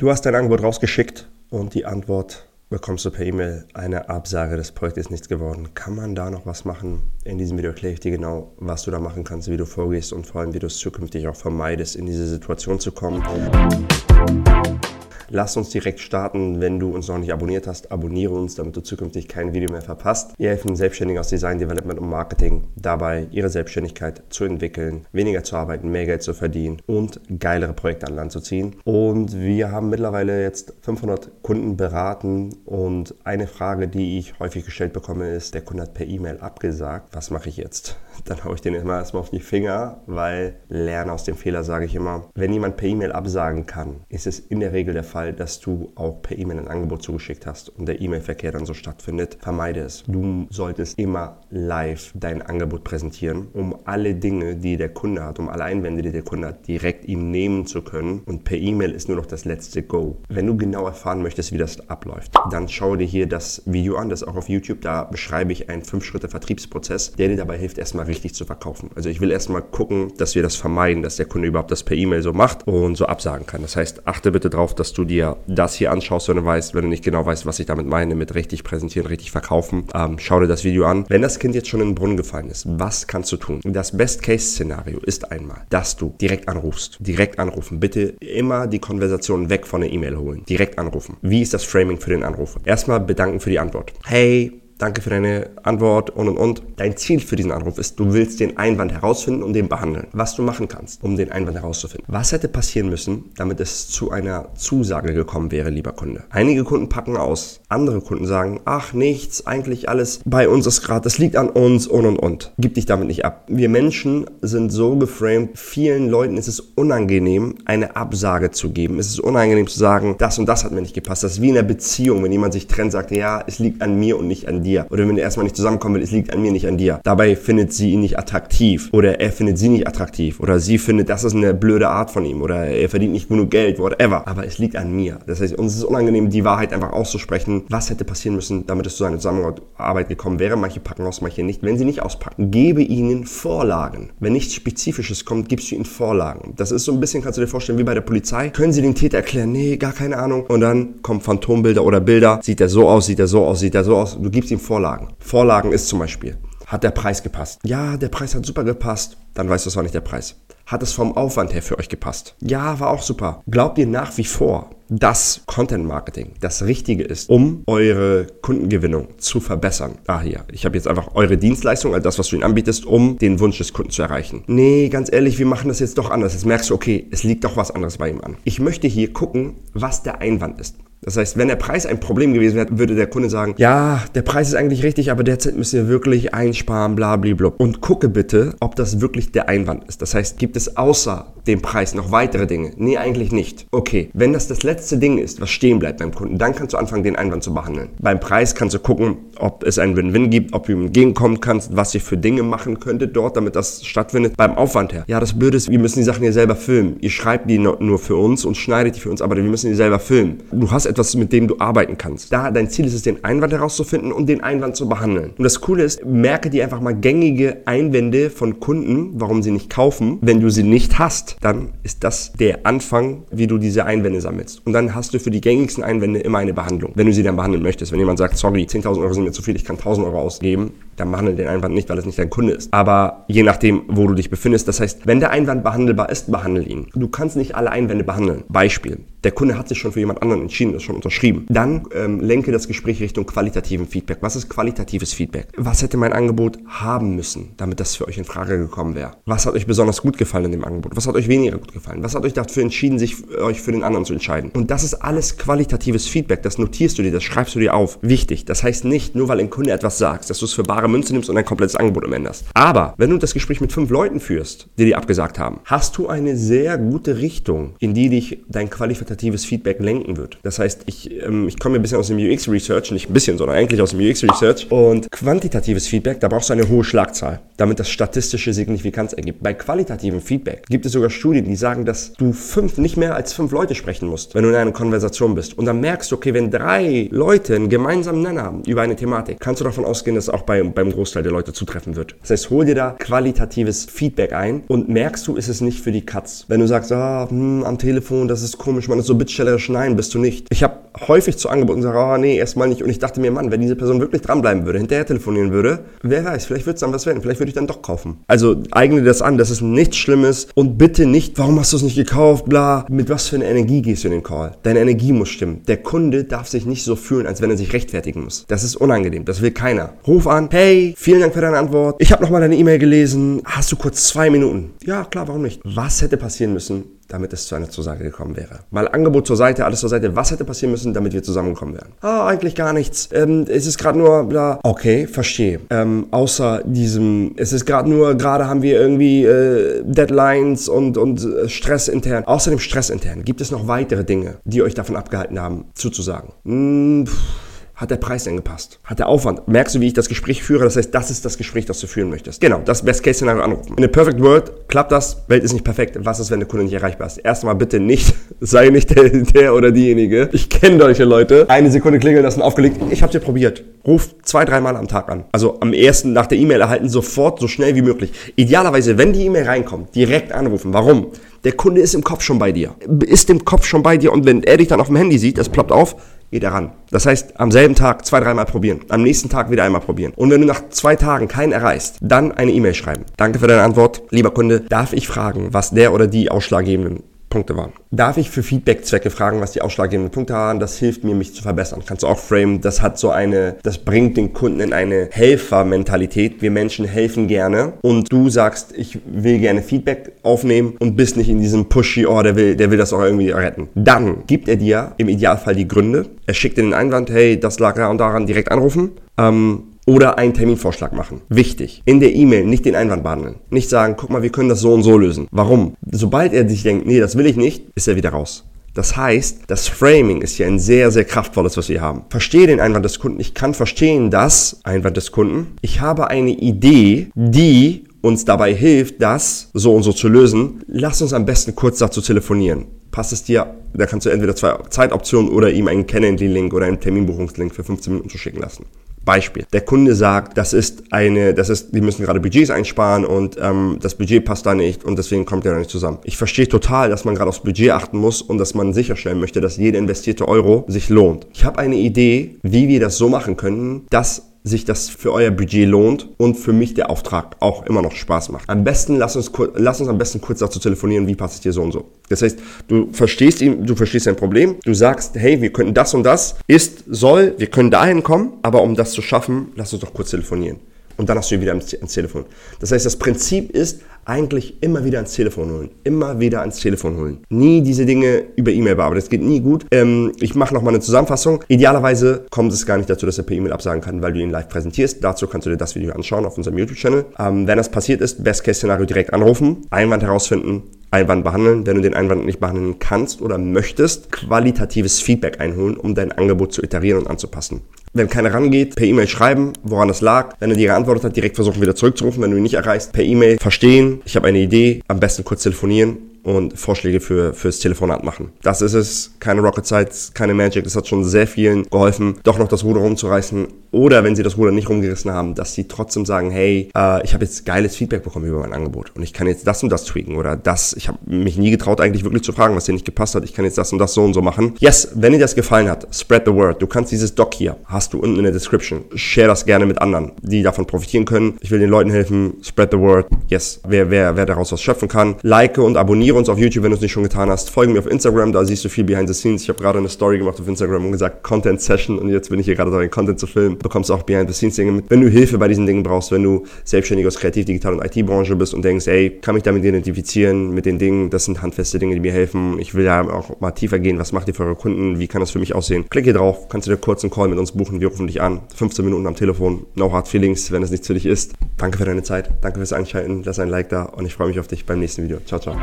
Du hast dein Angebot rausgeschickt und die Antwort bekommst du per E-Mail eine Absage, das Projekt ist nichts geworden. Kann man da noch was machen? In diesem Video erkläre ich dir genau, was du da machen kannst, wie du vorgehst und vor allem, wie du es zukünftig auch vermeidest, in diese Situation zu kommen. Lass uns direkt starten. Wenn du uns noch nicht abonniert hast, abonniere uns, damit du zukünftig kein Video mehr verpasst. Wir helfen Selbstständigen aus Design, Development und Marketing dabei, ihre Selbstständigkeit zu entwickeln, weniger zu arbeiten, mehr Geld zu verdienen und geilere Projekte an Land zu ziehen. Und wir haben mittlerweile jetzt 500 Kunden beraten und eine Frage, die ich häufig gestellt bekomme, ist, der Kunde hat per E-Mail abgesagt. Was mache ich jetzt? Dann haue ich den immer erstmal auf die Finger, weil lerne aus dem Fehler, sage ich immer. Wenn jemand per E-Mail absagen kann, ist es in der Regel der Fall, Fall, dass du auch per E-Mail ein Angebot zugeschickt hast und der E-Mail-Verkehr dann so stattfindet, vermeide es. Du solltest immer live dein Angebot präsentieren, um alle Dinge, die der Kunde hat, um alle Einwände, die der Kunde hat, direkt ihm nehmen zu können. Und per E-Mail ist nur noch das letzte Go. Wenn du genau erfahren möchtest, wie das abläuft, dann schau dir hier das Video an, das ist auch auf YouTube. Da beschreibe ich einen 5-Schritte-Vertriebsprozess, der dir dabei hilft, erstmal richtig zu verkaufen. Also ich will erstmal gucken, dass wir das vermeiden, dass der Kunde überhaupt das per E-Mail so macht und so absagen kann. Das heißt, achte bitte darauf, dass du dir das hier anschaust, wenn du weißt, wenn du nicht genau weißt, was ich damit meine, mit richtig präsentieren, richtig verkaufen, ähm, schau dir das Video an. Wenn das Kind jetzt schon in den Brunnen gefallen ist, was kannst du tun? Das Best-Case-Szenario ist einmal, dass du direkt anrufst. Direkt anrufen. Bitte immer die Konversation weg von der E-Mail holen. Direkt anrufen. Wie ist das Framing für den Anruf? Erstmal bedanken für die Antwort. Hey, Danke für deine Antwort und und und. Dein Ziel für diesen Anruf ist, du willst den Einwand herausfinden und den behandeln. Was du machen kannst, um den Einwand herauszufinden. Was hätte passieren müssen, damit es zu einer Zusage gekommen wäre, lieber Kunde? Einige Kunden packen aus. Andere Kunden sagen, ach nichts, eigentlich alles bei uns ist gerade, das liegt an uns und und und. Gib dich damit nicht ab. Wir Menschen sind so geframed, vielen Leuten ist es unangenehm, eine Absage zu geben. Es ist unangenehm zu sagen, das und das hat mir nicht gepasst. Das ist wie in einer Beziehung, wenn jemand sich trennt, sagt, ja, es liegt an mir und nicht an dir dir. Oder wenn er erstmal nicht zusammenkommen will, es liegt an mir, nicht an dir. Dabei findet sie ihn nicht attraktiv. Oder er findet sie nicht attraktiv. Oder sie findet, das ist eine blöde Art von ihm. Oder er verdient nicht genug Geld, whatever. Aber es liegt an mir. Das heißt, uns ist unangenehm, die Wahrheit einfach auszusprechen. Was hätte passieren müssen, damit es zu einer Zusammenarbeit gekommen wäre? Manche packen aus, manche nicht. Wenn sie nicht auspacken, gebe ihnen Vorlagen. Wenn nichts Spezifisches kommt, gibst du ihnen Vorlagen. Das ist so ein bisschen, kannst du dir vorstellen, wie bei der Polizei. Können sie den Täter erklären? Nee, gar keine Ahnung. Und dann kommen Phantombilder oder Bilder. Sieht er so aus, sieht er so aus, sieht er so aus. Du gibst ihm Vorlagen. Vorlagen ist zum Beispiel, hat der Preis gepasst? Ja, der Preis hat super gepasst. Dann weißt du, das war nicht der Preis. Hat es vom Aufwand her für euch gepasst? Ja, war auch super. Glaubt ihr nach wie vor, dass Content Marketing das Richtige ist, um eure Kundengewinnung zu verbessern? Ah, hier. Ich habe jetzt einfach eure Dienstleistung, also das, was du ihnen anbietest, um den Wunsch des Kunden zu erreichen. Nee, ganz ehrlich, wir machen das jetzt doch anders. Jetzt merkst du, okay, es liegt doch was anderes bei ihm an. Ich möchte hier gucken, was der Einwand ist. Das heißt, wenn der Preis ein Problem gewesen wäre, würde der Kunde sagen, ja, der Preis ist eigentlich richtig, aber derzeit müssen wir wirklich einsparen, bla, bla. Und gucke bitte, ob das wirklich der Einwand ist. Das heißt, gibt es außer dem Preis noch weitere Dinge? Nee, eigentlich nicht. Okay, wenn das das letzte Ding ist, was stehen bleibt beim Kunden, dann kannst du anfangen, den Einwand zu behandeln. Beim Preis kannst du gucken, ob es einen Win-Win gibt, ob du ihm entgegenkommen kannst, was ihr für Dinge machen könntet dort, damit das stattfindet. Beim Aufwand her. Ja, das Blöde ist, wir müssen die Sachen hier selber filmen. Ihr schreibt die nur für uns und schneidet die für uns, aber wir müssen die selber filmen. Du hast etwas, mit dem du arbeiten kannst. Da dein Ziel ist es, den Einwand herauszufinden und den Einwand zu behandeln. Und das Coole ist, merke dir einfach mal gängige Einwände von Kunden, warum sie nicht kaufen. Wenn du sie nicht hast, dann ist das der Anfang, wie du diese Einwände sammelst. Und dann hast du für die gängigsten Einwände immer eine Behandlung, wenn du sie dann behandeln möchtest. Wenn jemand sagt, sorry, 10.000 Euro sind mir zu viel, ich kann 1.000 Euro ausgeben, dann behandle den Einwand nicht, weil es nicht dein Kunde ist. Aber je nachdem, wo du dich befindest, das heißt, wenn der Einwand behandelbar ist, behandle ihn. Du kannst nicht alle Einwände behandeln. Beispiel. Der Kunde hat sich schon für jemand anderen entschieden, das schon unterschrieben. Dann ähm, lenke das Gespräch Richtung qualitativen Feedback. Was ist qualitatives Feedback? Was hätte mein Angebot haben müssen, damit das für euch in Frage gekommen wäre? Was hat euch besonders gut gefallen in dem Angebot? Was hat euch weniger gut gefallen? Was hat euch dafür entschieden, sich euch für den anderen zu entscheiden? Und das ist alles qualitatives Feedback. Das notierst du dir, das schreibst du dir auf. Wichtig. Das heißt nicht, nur weil ein Kunde etwas sagt, dass du es für bare Münze nimmst und ein komplettes Angebot umänderst. Aber wenn du das Gespräch mit fünf Leuten führst, die dir abgesagt haben, hast du eine sehr gute Richtung, in die dich dein qualitatives Feedback lenken wird. Das heißt, ich, ähm, ich komme ein bisschen aus dem UX Research, nicht ein bisschen, sondern eigentlich aus dem UX Research. Und quantitatives Feedback, da brauchst du eine hohe Schlagzahl, damit das statistische Signifikanz ergibt. Bei qualitativem Feedback gibt es sogar Studien, die sagen, dass du fünf, nicht mehr als fünf Leute sprechen musst, wenn du in einer Konversation bist. Und dann merkst du, okay, wenn drei Leute einen gemeinsamen Nenner haben über eine Thematik, kannst du davon ausgehen, dass auch bei beim, Großteil der Leute zutreffen wird. Das heißt, hol dir da qualitatives Feedback ein und merkst du, ist es nicht für die Katz. Wenn du sagst, ah, hm, am Telefon, das ist komisch, man ist so bittstellerisch, nein, bist du nicht. Ich habe häufig zu Angeboten gesagt, ah, nee, erstmal nicht. Und ich dachte mir, Mann, wenn diese Person wirklich dranbleiben würde, hinterher telefonieren würde, wer weiß, vielleicht wird es dann was werden, vielleicht würde ich dann doch kaufen. Also eigne das an, das ist nichts Schlimmes und bitte nicht, warum hast du es nicht gekauft, bla. Mit was für einer Energie gehst du in den Call? Deine Energie muss stimmen. Der Kunde darf sich nicht so fühlen, als wenn er sich rechtfertigen muss. Das ist unangenehm, das will keiner. Ruf an, hey, vielen Dank für deine Antwort. Ich habe nochmal deine E-Mail gelesen. Hast du kurz zwei Minuten? Ja, klar, warum nicht? Was hätte passieren müssen, damit es zu einer Zusage gekommen wäre. Mal Angebot zur Seite, alles zur Seite. Was hätte passieren müssen, damit wir zusammengekommen wären? Ah, eigentlich gar nichts. Ähm, es ist gerade nur bla. Okay, verstehe. Ähm, außer diesem, es ist gerade nur, gerade haben wir irgendwie äh, Deadlines und, und äh, Stress intern. Außer dem Stress intern gibt es noch weitere Dinge, die euch davon abgehalten haben, zuzusagen. Hm, pff. Hat der Preis denn gepasst? Hat der Aufwand? Merkst du, wie ich das Gespräch führe? Das heißt, das ist das Gespräch, das du führen möchtest. Genau, das Best-Case-Szenario anrufen. In a perfect world klappt das, Welt ist nicht perfekt. Was ist, wenn der Kunde nicht erreichbar ist? Erstmal bitte nicht, sei nicht der, der oder diejenige. Ich kenne solche Leute. Eine Sekunde klingeln lassen, aufgelegt. Ich habe dir probiert. Ruf zwei, dreimal am Tag an. Also am ersten nach der E-Mail erhalten, sofort, so schnell wie möglich. Idealerweise, wenn die E-Mail reinkommt, direkt anrufen. Warum? Der Kunde ist im Kopf schon bei dir. Ist im Kopf schon bei dir und wenn er dich dann auf dem Handy sieht, das ploppt auf, geht er ran. Das heißt, am selben Tag zwei, dreimal probieren. Am nächsten Tag wieder einmal probieren. Und wenn du nach zwei Tagen keinen erreichst, dann eine E-Mail schreiben. Danke für deine Antwort. Lieber Kunde, darf ich fragen, was der oder die ausschlaggebenden Punkte waren. Darf ich für Feedback-Zwecke fragen, was die ausschlaggebenden Punkte waren? Das hilft mir, mich zu verbessern. Kannst du auch framen. Das hat so eine, das bringt den Kunden in eine Helfermentalität. Wir Menschen helfen gerne. Und du sagst, ich will gerne Feedback aufnehmen und bist nicht in diesem pushy, oh, der will, der will das auch irgendwie retten. Dann gibt er dir im Idealfall die Gründe. Er schickt dir den Einwand, hey, das lag da und daran, direkt anrufen. Ähm, oder einen Terminvorschlag machen. Wichtig. In der E-Mail nicht den Einwand behandeln. Nicht sagen, guck mal, wir können das so und so lösen. Warum? Sobald er sich denkt, nee, das will ich nicht, ist er wieder raus. Das heißt, das Framing ist hier ein sehr, sehr kraftvolles, was wir haben. Verstehe den Einwand des Kunden. Ich kann verstehen, dass, Einwand des Kunden, ich habe eine Idee, die uns dabei hilft, das so und so zu lösen. Lass uns am besten kurz dazu telefonieren. Passt es dir? Da kannst du entweder zwei Zeitoptionen oder ihm einen Calendly-Link oder einen Terminbuchungslink für 15 Minuten zu schicken lassen. Beispiel. Der Kunde sagt, das ist eine, das ist, die müssen gerade Budgets einsparen und ähm, das Budget passt da nicht und deswegen kommt der da nicht zusammen. Ich verstehe total, dass man gerade aufs Budget achten muss und dass man sicherstellen möchte, dass jeder investierte Euro sich lohnt. Ich habe eine Idee, wie wir das so machen können, dass sich das für euer Budget lohnt und für mich der Auftrag auch immer noch Spaß macht. Am besten lass uns, lass uns am besten kurz dazu telefonieren, wie passt es dir so und so. Das heißt, du verstehst ihn, du verstehst sein Problem, du sagst, hey, wir können das und das, ist, soll, wir können dahin kommen, aber um das zu schaffen, lass uns doch kurz telefonieren. Und dann hast du wieder ans Telefon. Das heißt, das Prinzip ist, eigentlich immer wieder ans Telefon holen. Immer wieder ans Telefon holen. Nie diese Dinge über E-Mail bearbeiten. Das geht nie gut. Ähm, ich mache nochmal eine Zusammenfassung. Idealerweise kommt es gar nicht dazu, dass er per E-Mail absagen kann, weil du ihn live präsentierst. Dazu kannst du dir das Video anschauen auf unserem YouTube-Channel. Ähm, wenn das passiert ist, Best-Case-Szenario direkt anrufen, Einwand herausfinden, Einwand behandeln. Wenn du den Einwand nicht behandeln kannst oder möchtest, qualitatives Feedback einholen, um dein Angebot zu iterieren und anzupassen. Wenn keiner rangeht, per E-Mail schreiben, woran das lag. Wenn er dir geantwortet hat, direkt versuchen wieder zurückzurufen. Wenn du ihn nicht erreichst, per E-Mail verstehen. Ich habe eine Idee. Am besten kurz telefonieren und Vorschläge für, fürs Telefonat machen. Das ist es. Keine Rocket Science, keine Magic. Das hat schon sehr vielen geholfen, doch noch das Ruder rumzureißen. Oder wenn sie das Ruder nicht rumgerissen haben, dass sie trotzdem sagen, hey, äh, ich habe jetzt geiles Feedback bekommen über mein Angebot und ich kann jetzt das und das tweaken oder das. Ich habe mich nie getraut, eigentlich wirklich zu fragen, was dir nicht gepasst hat. Ich kann jetzt das und das so und so machen. Yes, wenn dir das gefallen hat, spread the word. Du kannst dieses Doc hier, hast du unten in der Description. Share das gerne mit anderen, die davon profitieren können. Ich will den Leuten helfen. Spread the word. Yes, wer, wer, wer daraus was schöpfen kann. Like und abonniere uns auf YouTube, wenn du es nicht schon getan hast. Folge mir auf Instagram, da siehst du viel behind the scenes. Ich habe gerade eine Story gemacht auf Instagram und gesagt, Content Session und jetzt bin ich hier gerade dabei, Content zu filmen bekommst auch Behind-the-Scenes-Dinge mit. Wenn du Hilfe bei diesen Dingen brauchst, wenn du selbstständig aus Kreativ-, Digital- und IT-Branche bist und denkst, ey, kann mich damit identifizieren, mit den Dingen, das sind handfeste Dinge, die mir helfen. Ich will ja auch mal tiefer gehen. Was macht ihr für eure Kunden? Wie kann das für mich aussehen? Klick hier drauf, kannst du dir kurz einen Call mit uns buchen. Wir rufen dich an. 15 Minuten am Telefon. No hard feelings, wenn es nichts für dich ist. Danke für deine Zeit. Danke fürs Einschalten. Lass ein Like da und ich freue mich auf dich beim nächsten Video. Ciao, ciao.